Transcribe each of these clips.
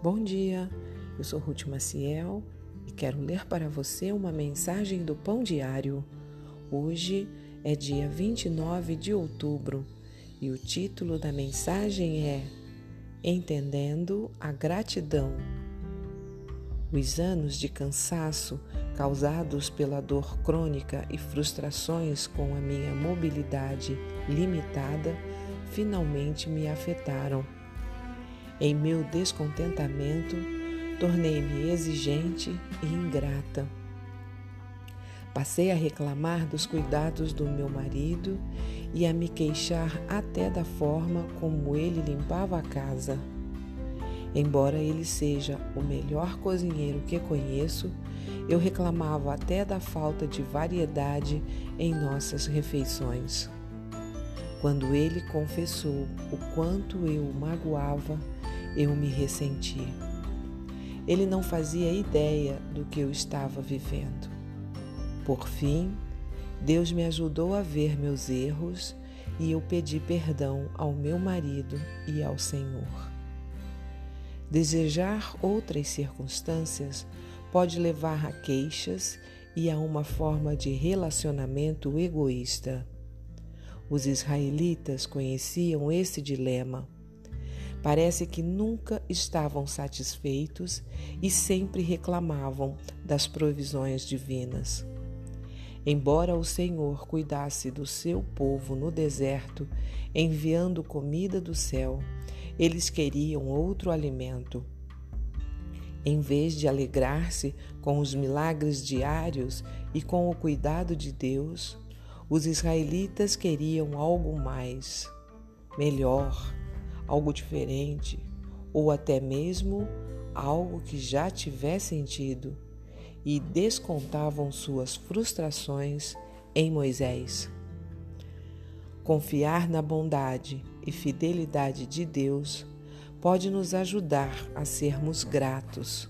Bom dia, eu sou Ruth Maciel e quero ler para você uma mensagem do Pão Diário. Hoje é dia 29 de outubro e o título da mensagem é Entendendo a Gratidão. Os anos de cansaço causados pela dor crônica e frustrações com a minha mobilidade limitada finalmente me afetaram em meu descontentamento, tornei-me exigente e ingrata. Passei a reclamar dos cuidados do meu marido e a me queixar até da forma como ele limpava a casa. Embora ele seja o melhor cozinheiro que conheço, eu reclamava até da falta de variedade em nossas refeições. Quando ele confessou o quanto eu o magoava, eu me ressenti. Ele não fazia ideia do que eu estava vivendo. Por fim, Deus me ajudou a ver meus erros e eu pedi perdão ao meu marido e ao Senhor. Desejar outras circunstâncias pode levar a queixas e a uma forma de relacionamento egoísta. Os israelitas conheciam esse dilema Parece que nunca estavam satisfeitos e sempre reclamavam das provisões divinas. Embora o Senhor cuidasse do seu povo no deserto, enviando comida do céu, eles queriam outro alimento. Em vez de alegrar-se com os milagres diários e com o cuidado de Deus, os israelitas queriam algo mais, melhor, algo diferente ou até mesmo algo que já tivesse sentido e descontavam suas frustrações em Moisés. Confiar na bondade e fidelidade de Deus pode nos ajudar a sermos gratos.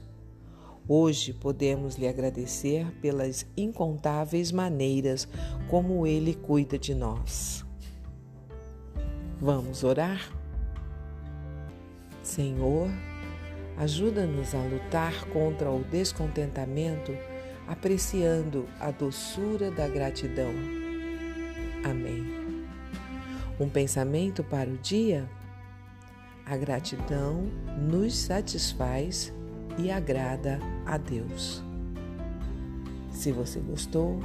Hoje podemos lhe agradecer pelas incontáveis maneiras como Ele cuida de nós. Vamos orar? Senhor, ajuda-nos a lutar contra o descontentamento, apreciando a doçura da gratidão. Amém. Um pensamento para o dia? A gratidão nos satisfaz e agrada a Deus. Se você gostou,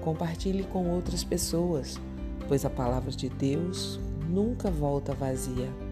compartilhe com outras pessoas, pois a palavra de Deus nunca volta vazia.